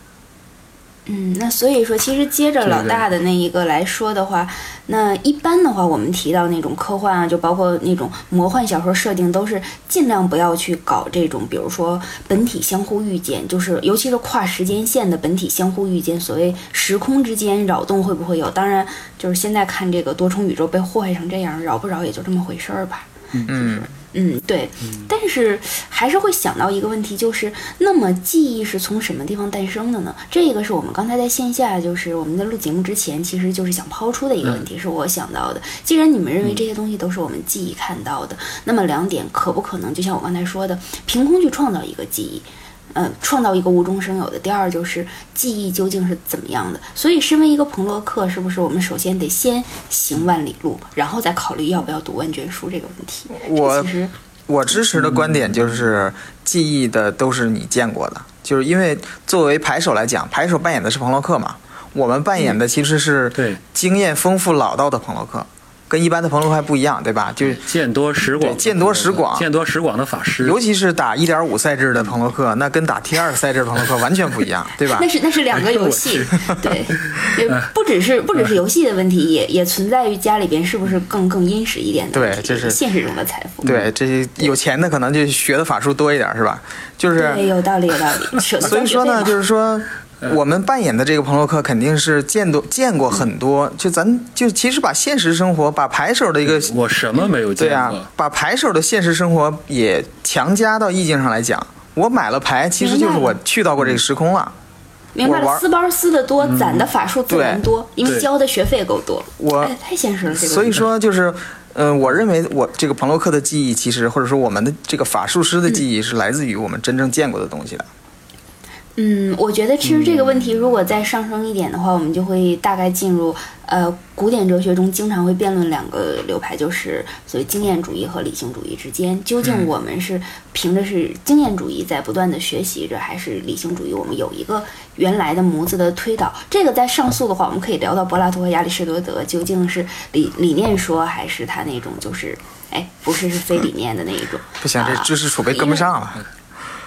[SPEAKER 3] 那所以说，其实接着老大的那一个来说的话，那一般的话，我们提到那种科幻啊，就包括那种魔幻小说设定，都是尽量不要去搞这种，比如说本体相互遇见，就是尤其是跨时间线的本体相互遇见，所谓时空之间扰动会不会有？当然，就是现在看这个多重宇宙被祸害成这样，扰不扰也就这么回事儿吧。
[SPEAKER 2] 嗯。
[SPEAKER 3] 嗯，对，但是还是会想到一个问题，就是那么记忆是从什么地方诞生的呢？这个是我们刚才在线下，就是我们在录节目之前，其实就是想抛出的一个问题，是我想到的。既然你们认为这些东西都是我们记忆看到的，那么两点可不可能，就像我刚才说的，凭空去创造一个记忆？嗯，创造一个无中生有的。第二就是记忆究竟是怎么样的？所以，身为一个彭洛克，是不是我们首先得先行万里路，然后再考虑要不要读万卷书这个问题？
[SPEAKER 2] 我我支持的观点就是，记忆的都是你见过的，就是因为作为牌手来讲，牌手扮演的是彭洛克嘛，我们扮演的其实是经验丰富老道的彭洛克。跟一般的朋洛克还不一样，对吧？就是
[SPEAKER 1] 见多识广，
[SPEAKER 2] 见多识广，
[SPEAKER 1] 见多识广的法师。
[SPEAKER 2] 尤其是打一点五赛制的朋洛克，那跟打 T 二赛制的朋洛克完全不一样，对吧？
[SPEAKER 3] 那是那是两个游戏，对，不只是不只是游戏的问题，也也存在于家里边是不是更更殷实一点的？
[SPEAKER 2] 对，这是
[SPEAKER 3] 现实中的财富。
[SPEAKER 2] 对，这些有钱的可能就学的法术多一点，是吧？就是
[SPEAKER 3] 有道理，有道理。
[SPEAKER 2] 所以说呢，就是说。我们扮演的这个彭洛克肯定是见多见过很多，就咱就其实把现实生活，把牌手的一个
[SPEAKER 1] 我什么没有见过，
[SPEAKER 2] 对啊，把牌手的现实生活也强加到意境上来讲。我买了牌，其实就是我去到过这个时空了。
[SPEAKER 3] 明白了，撕包撕的多，攒的法术自然多，因为交的学费够多。
[SPEAKER 2] 我
[SPEAKER 3] 太现实了，这个。
[SPEAKER 2] 所以说，就是，嗯，我认为我这个彭洛克的记忆，其实或者说我们的这个法术师的记忆，是来自于我们真正见过的东西的。
[SPEAKER 3] 嗯，我觉得其实这个问题如果再上升一点的话，我们就会大概进入呃古典哲学中经常会辩论两个流派，就是所谓经验主义和理性主义之间，究竟我们是凭着是经验主义在不断的学习着，还是理性主义？我们有一个原来的模子的推导。这个在上溯的话，我们可以聊到柏拉图和亚里士多德究竟是理理念说，还是他那种就是哎不是是非理念的那一种。
[SPEAKER 2] 不行，这知识储备跟不上了。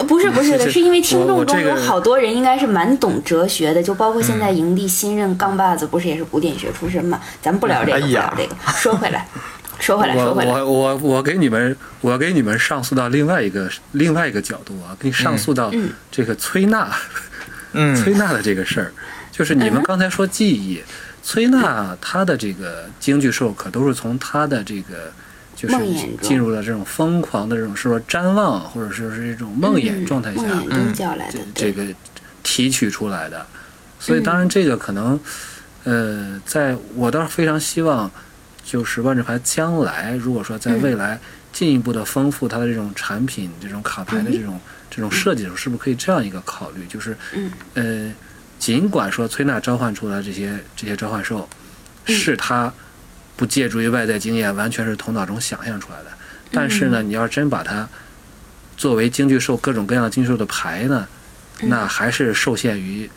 [SPEAKER 3] 不是不是的，是因为听众中有好多人应该是蛮懂哲学的，就包括现在营地新任杠把子，不是也是古典学出身嘛？咱们不聊这个，不聊这个。说回来，说回来，说回来，
[SPEAKER 1] 我我我给你们，我给你们上诉到另外一个另外一个角度啊，给你上诉到这个崔娜，
[SPEAKER 2] 嗯，
[SPEAKER 1] 崔娜的这个事儿，就是你们刚才说记忆，崔娜她的这个京剧兽可都是从她的这个就是进入了这种疯狂的这种说瞻望或者说是这种梦魇状态下，
[SPEAKER 3] 嗯，叫来的
[SPEAKER 1] 这个提取出来的。所以当然这个可能，呃，在我倒是非常希望，就是万智牌将来如果说在未来进一步的丰富它的这种产品、这种卡牌的这种这种设计的时候，是不是可以这样一个考虑，就是呃。尽管说崔娜召唤出来这些这些召唤兽，是他不借助于外在经验，完全是头脑中想象出来的。但是呢，你要真把它作为京剧兽各种各样的京剧兽的牌呢，那还是受限于，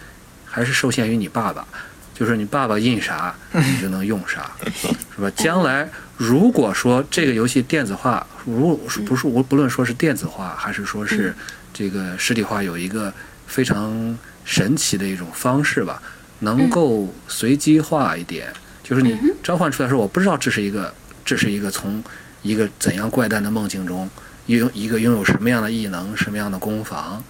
[SPEAKER 1] 还是受限于你爸爸。就是你爸爸印啥，你就能用啥，是吧？将来如果说这个游戏电子化，如不是无不论说是电子化，还是说是这个实体化，有一个非常。神奇的一种方式吧，能够随机化一点，就是你召唤出来时候，我不知道这是一个，这是一个从一个怎样怪诞的梦境中，拥一个拥有什么样的异能、什么样的攻防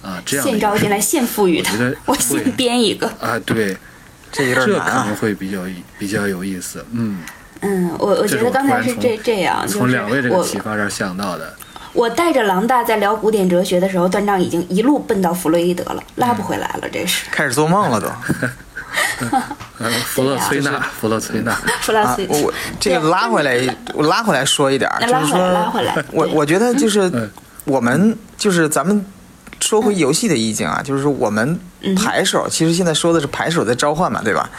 [SPEAKER 1] 啊，这样
[SPEAKER 3] 现招进来，现赋予他，我现编一个。
[SPEAKER 1] 啊，对，
[SPEAKER 2] 这有
[SPEAKER 1] 点难啊，可能会比较比较有意思，
[SPEAKER 3] 嗯。嗯，我我觉得刚才是这这样，
[SPEAKER 1] 从两位这个启发这儿想到的。
[SPEAKER 3] 我带着狼大在聊古典哲学的时候，段章已经一路奔到弗洛伊德了，拉不回来了，这是。
[SPEAKER 2] 开始做梦了都。
[SPEAKER 1] 弗洛崔纳，弗洛崔纳，
[SPEAKER 3] 弗洛崔。
[SPEAKER 2] 我这个拉回来，我拉回来说一点，就是说，
[SPEAKER 3] 拉回来。
[SPEAKER 2] 我我觉得就是我们就是咱们说回游戏的意境啊，就是说我们牌手其实现在说的是牌手在召唤嘛，对吧？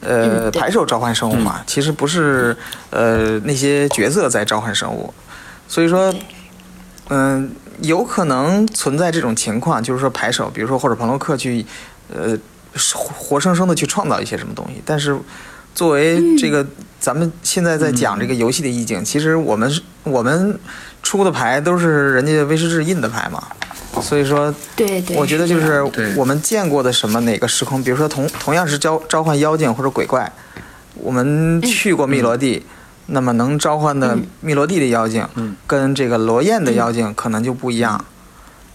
[SPEAKER 2] 呃，牌手召唤生物嘛，其实不是呃那些角色在召唤生物，所以说。嗯，有可能存在这种情况，就是说牌手，比如说或者彭洛克去，呃，活生生的去创造一些什么东西。但是，作为这个咱们现在在讲这个游戏的意境，其实我们是我们出的牌都是人家威士忌印的牌嘛，所以说，
[SPEAKER 3] 对对，
[SPEAKER 2] 我觉得就是我们见过的什么哪个时空，比如说同同样是召召唤妖精或者鬼怪，我们去过密罗地。那么能召唤的密罗地的妖精，跟这个罗燕的妖精可能就不一样，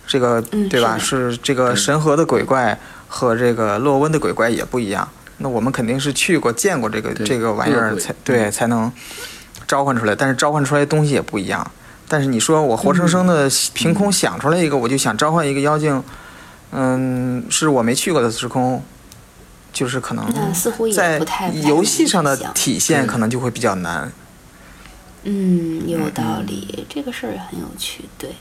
[SPEAKER 2] 这个对吧？是这个神河的鬼怪和这个洛温的鬼怪也不一样。那我们肯定是去过见过这个这个玩意儿才对才能召唤出来，但是召唤出来东西也不一样。但是你说我活生生的凭空想出来一个，我就想召唤一个妖精，嗯，是我没去过的时空。就是可能在游戏上的体现可能就会比较难。
[SPEAKER 3] 嗯，有道理，这个事儿也很有趣。对，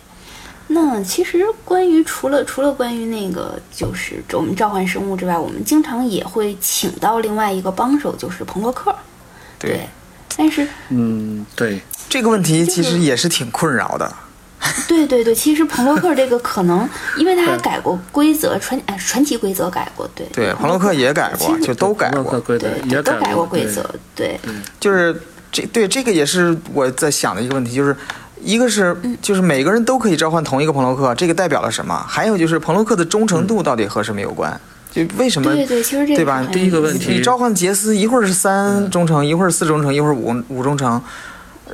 [SPEAKER 3] 那其实关于除了除了关于那个就是我们召唤生物之外，我们经常也会请到另外一个帮手，就是彭洛克。对，但是
[SPEAKER 1] 嗯，对。
[SPEAKER 2] 这个问题其实也是挺困扰的。
[SPEAKER 3] 对对对，其实彭洛克这个可能，因为他还 改过规则，传哎传奇规则改过，对。
[SPEAKER 2] 对，彭洛克也改过，就都改
[SPEAKER 1] 过，
[SPEAKER 3] 对，都改过规则，对，
[SPEAKER 2] 就是这对这个也是我在想的一个问题，就是一个是就是每个人都可以召唤同一个彭洛克，这个代表了什么？还有就是彭洛克的忠诚度到底和什么有关？就为什么
[SPEAKER 3] 对对，其实这
[SPEAKER 2] 对吧？
[SPEAKER 1] 第一个问题，
[SPEAKER 2] 你召唤杰斯一会儿是三忠诚，一会儿四忠诚，一会儿五五忠诚，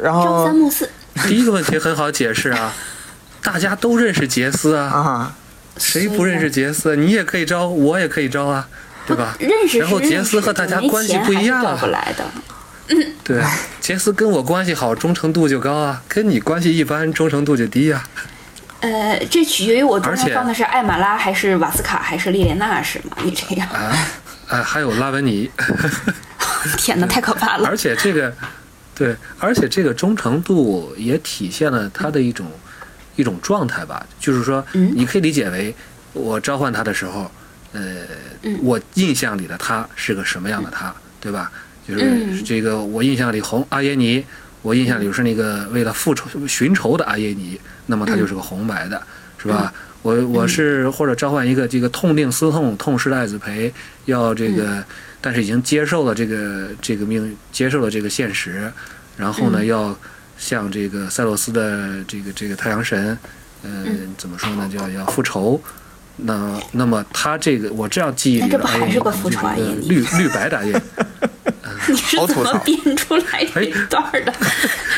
[SPEAKER 2] 然后
[SPEAKER 3] 三木四。
[SPEAKER 1] 第一个问题很好解释啊，大家都认识杰斯啊，谁不认识杰斯？你也可以招，我也可以招啊，对吧？
[SPEAKER 3] 认识
[SPEAKER 1] 然后杰斯和大家关系不一样啊，对，杰斯跟我关系好，忠诚度就高啊；跟你关系一般，忠诚度就低啊。
[SPEAKER 3] 呃，这取决于我中间放的是艾玛拉还是瓦斯卡还是莉莲娜是吗？你这样
[SPEAKER 1] 啊？哎，还有拉文尼。
[SPEAKER 3] 天哪，太可怕了！
[SPEAKER 1] 而且这个。对，而且这个忠诚度也体现了他的一种一种状态吧，就是说，你可以理解为我召唤他的时候，呃，我印象里的他是个什么样的他，对吧？就是这个我印象里红阿耶尼，我印象里是那个为了复仇寻仇的阿耶尼，那么他就是个红白的，是吧？我我是或者召唤一个这个痛定思痛，痛失赖子培，要这个。但是已经接受了这个这个命，接受了这个现实，然后呢，要向这个塞洛斯的这个这个太阳神，嗯，怎么说呢？叫要复仇。那那么他这个我这样记忆里，
[SPEAKER 3] 这不还是个复仇啊？
[SPEAKER 1] 绿绿白打印。
[SPEAKER 3] 你是怎么编出来这一段的？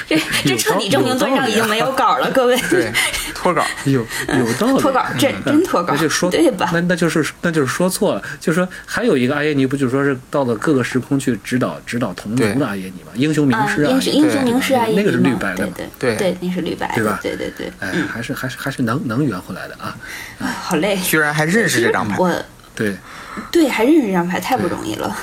[SPEAKER 3] 这这彻底证明段上已经没有稿了，各位。
[SPEAKER 2] 对，脱稿
[SPEAKER 1] 有有道理。
[SPEAKER 3] 脱稿，真真脱稿。
[SPEAKER 1] 那就说
[SPEAKER 3] 对吧？
[SPEAKER 1] 那那就是那就是说错了。就说还有一个阿耶尼，不就说是到了各个时空去指导指导同族的阿耶尼吗？英雄名师
[SPEAKER 3] 啊，英雄英雄名师阿耶尼
[SPEAKER 1] 那个是绿白的
[SPEAKER 3] 对对对，那是绿白
[SPEAKER 1] 对吧？
[SPEAKER 3] 对对对。
[SPEAKER 1] 哎，还是还是还是能能圆回来的啊！
[SPEAKER 3] 好嘞，
[SPEAKER 2] 居然还认识这张牌。
[SPEAKER 3] 我
[SPEAKER 1] 对。
[SPEAKER 3] 对，还认识这张牌太不容易了。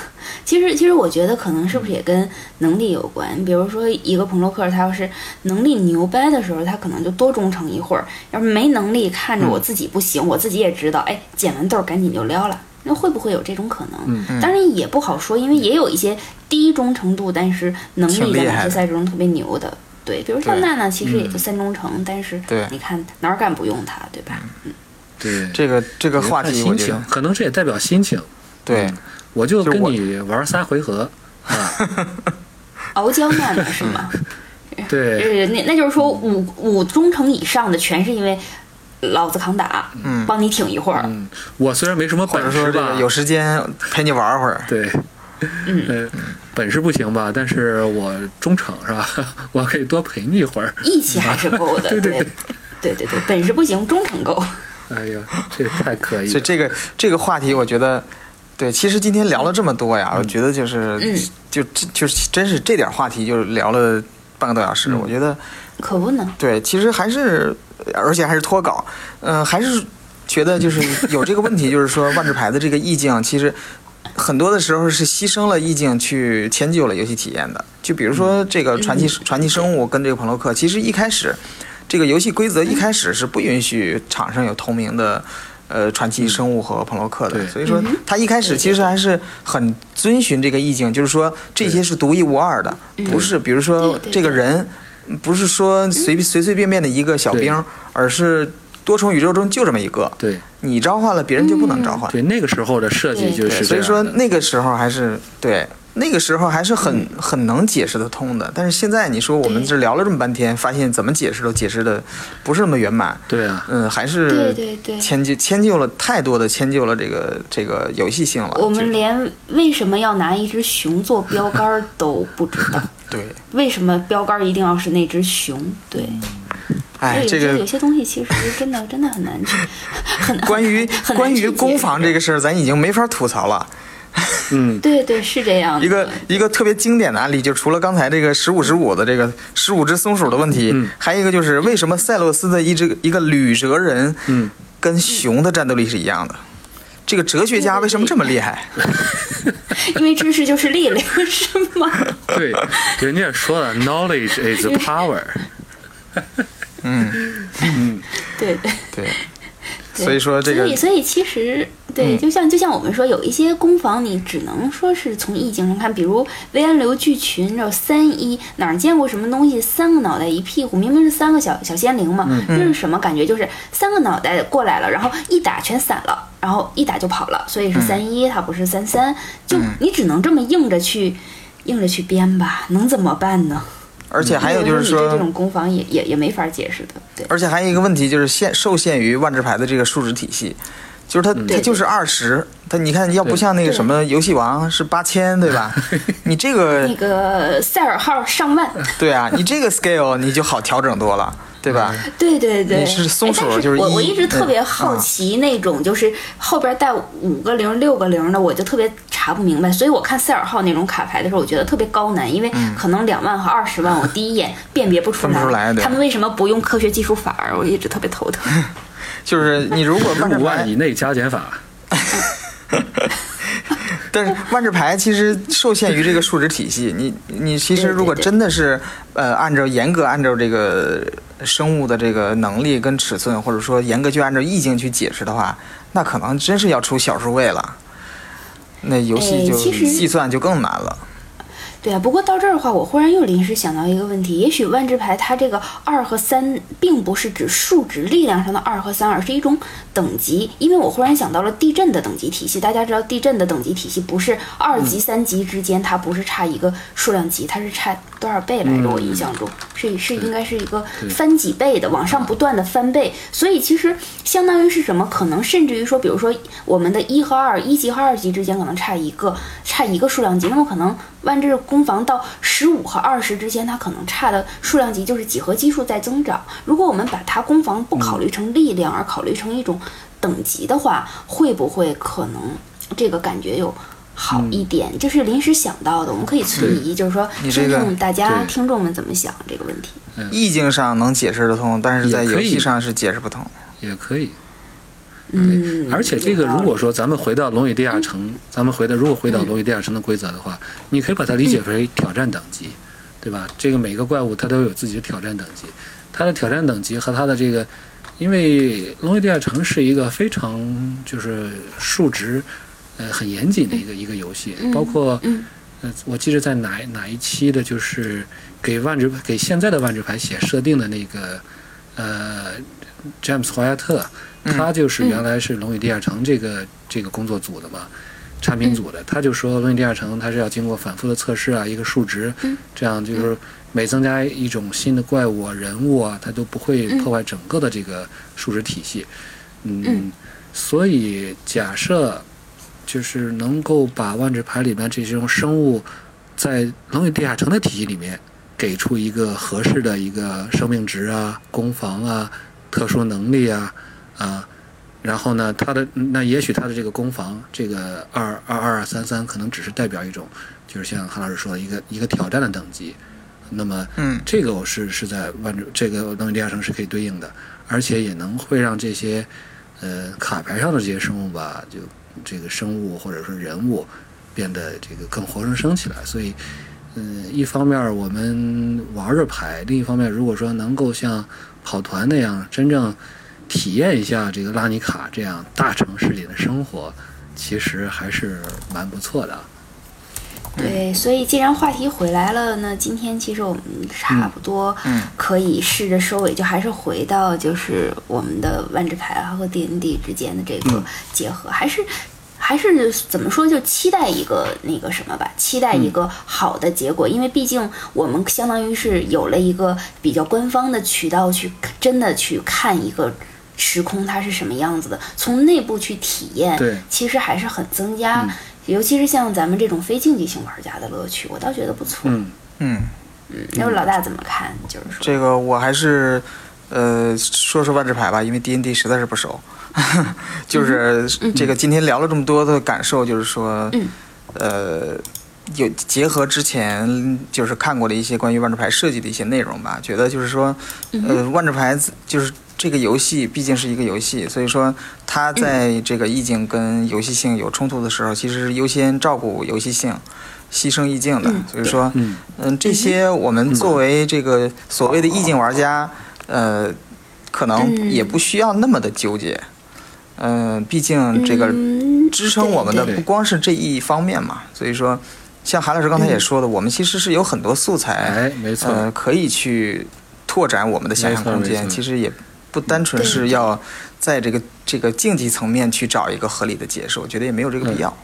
[SPEAKER 3] 其实，其实我觉得可能是不是也跟能力有关？比如说，一个朋洛克，他要是能力牛掰的时候，他可能就多忠诚一会儿；要是没能力，看着我自己不行，我自己也知道，哎，捡完豆赶紧就撩了。那会不会有这种可能？当然也不好说，因为也有一些低忠诚度，但是能力在某些赛事中特别牛的。对，比如像娜娜，其实也就三忠诚，但是你看哪儿敢不用他，对吧？嗯。
[SPEAKER 1] 对
[SPEAKER 2] 这个这个话题，
[SPEAKER 1] 心情可能这也代表心情。
[SPEAKER 2] 对，
[SPEAKER 1] 我就跟你玩仨回合，啊，
[SPEAKER 3] 熬胶面的是吗？
[SPEAKER 1] 对，
[SPEAKER 3] 那那就是说五五忠诚以上的，全是因为老子扛打，
[SPEAKER 2] 嗯，
[SPEAKER 3] 帮你挺一会儿。
[SPEAKER 1] 嗯，我虽然没什么本事吧，
[SPEAKER 2] 有时间陪你玩会儿。
[SPEAKER 1] 对，
[SPEAKER 3] 嗯，
[SPEAKER 1] 本事不行吧，但是我忠诚是吧？我可以多陪你一会儿。
[SPEAKER 3] 义气还是够的，
[SPEAKER 1] 对
[SPEAKER 3] 对对，对对对，本事不行，忠诚够。
[SPEAKER 1] 哎呀，这个太可以！
[SPEAKER 2] 所以这个这个话题，我觉得，对，其实今天聊了这么多呀，我觉得就是，就就是真是这点话题，就聊了半个多小时。我觉得
[SPEAKER 3] 可不能。
[SPEAKER 2] 对，其实还是，而且还是脱稿。嗯，还是觉得就是有这个问题，就是说万智牌的这个意境，其实很多的时候是牺牲了意境去迁就了游戏体验的。就比如说这个传奇传奇生物跟这个朋洛克，其实一开始。这个游戏规则一开始是不允许场上有同名的，呃，传奇生物和朋洛克的，所以说他一开始其实还是很遵循这个意境，就是说这些是独一无二的，不是比如说这个人，不是说随随随便便的一个小兵，而是多重宇宙中就这么一个，
[SPEAKER 1] 对，
[SPEAKER 2] 你召唤了别人就不能召唤，
[SPEAKER 1] 对，那个时候的设计就是，
[SPEAKER 2] 所以说那个时候还是对。那个时候还是很很能解释得通的，但是现在你说我们这聊了这么半天，发现怎么解释都解释的不是那么圆满。
[SPEAKER 1] 对啊，
[SPEAKER 2] 嗯，还是迁就迁就了太多的迁就了这个这个游戏性了。
[SPEAKER 3] 我们连为什么要拿一只熊做标杆都不知道。
[SPEAKER 2] 对，
[SPEAKER 3] 为什么标杆一定要是那只熊？对，
[SPEAKER 2] 哎，这个
[SPEAKER 3] 有些东西其实真的真的很难去很
[SPEAKER 2] 关于关于攻防这个事儿，咱已经没法吐槽了。
[SPEAKER 1] 嗯，
[SPEAKER 3] 对对是这样。
[SPEAKER 2] 一个一个特别经典的案例，就除了刚才这个十五十五的这个十五只松鼠的问题，还有一个就是为什么塞洛斯的一只一个旅哲人，
[SPEAKER 1] 嗯，
[SPEAKER 2] 跟熊的战斗力是一样的？这个哲学家为什么这么厉害？
[SPEAKER 3] 因为知识就是力量，是吗？
[SPEAKER 1] 对，人家说了，knowledge is power。
[SPEAKER 2] 嗯
[SPEAKER 3] 嗯，对对
[SPEAKER 2] 对。所以说这个，
[SPEAKER 3] 所以所以其实对，就像就像我们说，有一些攻防你只能说是从意境上看，比如维安流剧群，这三一哪儿见过什么东西？三个脑袋一屁股，明明是三个小小仙灵嘛，这是什么感觉？就是三个脑袋过来了，然后一打全散了，然后一打就跑了，所以是三一，它不是三三，就你只能这么硬着去硬着去编吧，能怎么办呢？
[SPEAKER 2] 而且还有就是说，
[SPEAKER 3] 这种攻防也也也没法解释的。对。
[SPEAKER 2] 而且还有一个问题就是限受限于万智牌的这个数值体系，就是它它就是二十，它你看要不像那个什么游戏王是八千，对吧？你这个
[SPEAKER 3] 那个赛尔号上万。
[SPEAKER 2] 对啊，你这个 scale 你就好调整多了。对吧？
[SPEAKER 3] 对对对，
[SPEAKER 2] 你是松鼠，就是
[SPEAKER 3] 我我一直特别好奇那种，就是后边带五个零、六个零的，我就特别查不明白。所以我看赛尔号那种卡牌的时候，我觉得特别高难，因为可能两万和二十万，我第一眼辨别不出
[SPEAKER 2] 来。
[SPEAKER 3] 他们为什么不用科学技术法？我一直特别头疼。
[SPEAKER 2] 就是你如果
[SPEAKER 1] 五万以内加减法。
[SPEAKER 2] 但是万智牌其实受限于这个数值体系，你你其实如果真的是呃按照严格按照这个生物的这个能力跟尺寸，或者说严格就按照意境去解释的话，那可能真是要出小数位了，那游戏就计算就更难了。
[SPEAKER 3] 对啊，不过到这儿的话，我忽然又临时想到一个问题：也许万智牌它这个二和三，并不是指数值力量上的二和三，而是一种等级。因为我忽然想到了地震的等级体系。大家知道，地震的等级体系不是二级、三级之间，它不是差一个数量级，它是差多少倍来着？我印象中，是是应该是一个翻几倍的，往上不断的翻倍。所以其实相当于是什么？可能甚至于说，比如说我们的一和二，一级和二级之间可能差一个差一个数量级，那么可能万智攻防到十五和二十之间，它可能差的数量级就是几何基数在增长。如果我们把它攻防不考虑成力量，而考虑成一种等级的话，会不会可能这个感觉有？好一点，就是临时想到的，我们可以存疑，就是说，听听大家听众们怎么想这个问题。
[SPEAKER 2] 意境上能解释得通，但是在游戏上是解释不通。
[SPEAKER 1] 也可以。
[SPEAKER 3] 嗯。
[SPEAKER 1] 而且这个，如果说咱们回到《龙与地下城》，咱们回到如果回到《龙与地下城》的规则的话，你可以把它理解为挑战等级，对吧？这个每个怪物它都有自己的挑战等级，它的挑战等级和它的这个，因为《龙与地下城》是一个非常就是数值。呃，很严谨的一个一个游戏，包括，呃，我记得在哪哪一期的，就是给万智给现在的万智牌写设定的那个，呃，詹姆斯·华亚特，他就是原来是《龙与地下城》这个这个工作组的嘛，产品组的，他就说《龙与地下城》它是要经过反复的测试啊，一个数值，这样就是每增加一种新的怪物啊、人物啊，它都不会破坏整个的这个数值体系，嗯，所以假设。就是能够把万智牌里面这种生物，在龙与地下城的体系里面给出一个合适的一个生命值啊、攻防啊、特殊能力啊啊，然后呢，它的那也许它的这个攻防这个二二二三三可能只是代表一种，就是像韩老师说的一个一个挑战的等级，那么
[SPEAKER 2] 嗯，
[SPEAKER 1] 这个我是是在万这个龙与地下城是可以对应的，而且也能会让这些呃卡牌上的这些生物吧就。这个生物或者说人物变得这个更活生生起来，所以，嗯，一方面我们玩着牌，另一方面如果说能够像跑团那样真正体验一下这个拉尼卡这样大城市里的生活，其实还是蛮不错的。
[SPEAKER 3] 对，所以既然话题回来了，那今天其实我们差不多可以试着收尾，就还是回到就是我们的万智牌和 D N D 之间的这个结合，还是还是怎么说，就期待一个那个什么吧，期待一个好的结果，因为毕竟我们相当于是有了一个比较官方的渠道去真的去看一个时空它是什么样子的，从内部去体验，其实还是很增加。尤其是像咱们这种非竞技性玩家的乐趣，我倒觉得不错。
[SPEAKER 2] 嗯
[SPEAKER 3] 嗯嗯，那老大怎么看？就是说
[SPEAKER 2] 这个，我还是呃说说万智牌吧，因为 D N D 实在是不熟。就是这个今天聊了这么多的感受，就是说，呃，有结合之前就是看过的一些关于万智牌设计的一些内容吧，觉得就是说，呃，万智牌就是。这个游戏毕竟是一个游戏，所以说它在这个意境跟游戏性有冲突的时候，其实是优先照顾游戏性，牺牲意境的。所以说，嗯，这些我们作为这个所谓的意境玩家，呃，可能也不需要那么的纠结。嗯，毕竟这个支撑我们的不光是这一方面嘛。所以说，像韩老师刚才也说的，我们其实是有很多素材，
[SPEAKER 1] 没错，
[SPEAKER 2] 呃，可以去拓展我们的想象空间。其实也。不单纯是要在这个这个竞技层面去找一个合理的解释，我觉得也没有这个必要。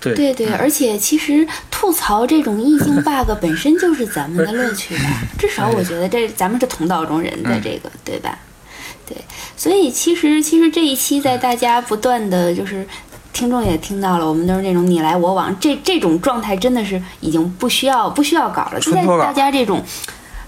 [SPEAKER 1] 对
[SPEAKER 3] 对对，而且其实吐槽这种意境 bug 本身就是咱们的乐趣吧，至少我觉得这咱们是同道中人的这个，对吧？对，所以其实其实这一期在大家不断的就是听众也听到了，我们都是那种你来我往，这这种状态真的是已经不需要不需要搞了，现在大家这种。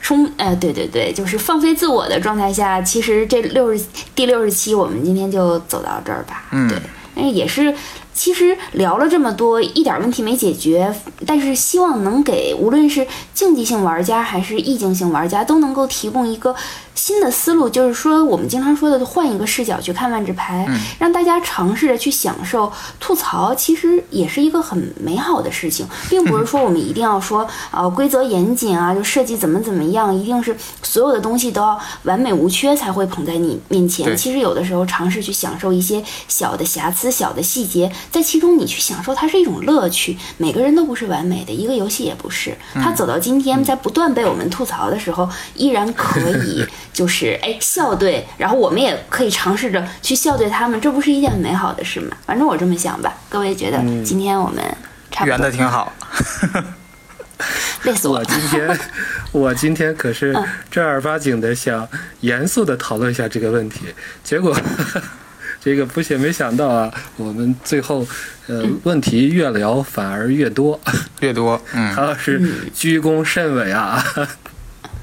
[SPEAKER 3] 充，呃，对对对，就是放飞自我的状态下，其实这六十第六十期，我们今天就走到这儿吧。
[SPEAKER 2] 嗯，
[SPEAKER 3] 对，那也是，其实聊了这么多，一点问题没解决，但是希望能给无论是竞技性玩家还是意境性玩家，都能够提供一个。新的思路就是说，我们经常说的换一个视角去看万智牌，让大家尝试着去享受吐槽，其实也是一个很美好的事情，并不是说我们一定要说啊规则严谨啊，就设计怎么怎么样，一定是所有的东西都要完美无缺才会捧在你面前。其实有的时候尝试去享受一些小的瑕疵、小的细节，在其中你去享受它是一种乐趣。每个人都不是完美的，一个游戏也不是。它走到今天，在不断被我们吐槽的时候，依然可以。就是哎笑对，然后我们也可以尝试着去笑对他们，这不是一件美好的事吗？反正我这么想吧。各位觉得今天我们差不多
[SPEAKER 2] 圆的挺好。
[SPEAKER 3] 累死我了。
[SPEAKER 1] 我今天，我今天可是正儿八经的想严肃的讨论一下这个问题，结果这个不写没想到啊，我们最后呃问题越聊反而越多，
[SPEAKER 2] 越多，嗯
[SPEAKER 1] 韩老师居功甚伟啊。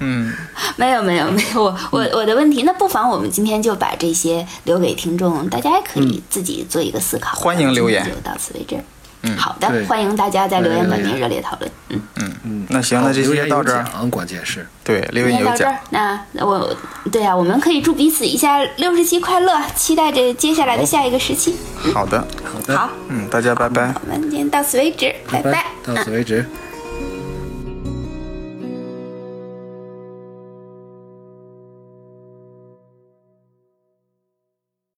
[SPEAKER 2] 嗯，
[SPEAKER 3] 没有没有没有，我我我的问题，那不妨我们今天就把这些留给听众，大家也可以自己做一个思考。
[SPEAKER 2] 欢迎留言
[SPEAKER 3] 就到此为止。
[SPEAKER 2] 嗯
[SPEAKER 3] 好的，欢迎大家在留言板面热烈讨论。嗯，
[SPEAKER 1] 嗯嗯，
[SPEAKER 2] 那行，那这
[SPEAKER 1] 留言有
[SPEAKER 2] 期就到这儿。
[SPEAKER 1] 奖，关键是
[SPEAKER 2] 对，留言
[SPEAKER 3] 到这儿，，那那我对啊，我们可以祝彼此一下六十期快乐，期待着接下来的下一个时期。
[SPEAKER 2] 好的，
[SPEAKER 1] 好的，
[SPEAKER 3] 好，
[SPEAKER 2] 嗯，大家拜拜。
[SPEAKER 3] 我们今天到此为止，拜
[SPEAKER 1] 拜，到此为止。
[SPEAKER 3] 嗯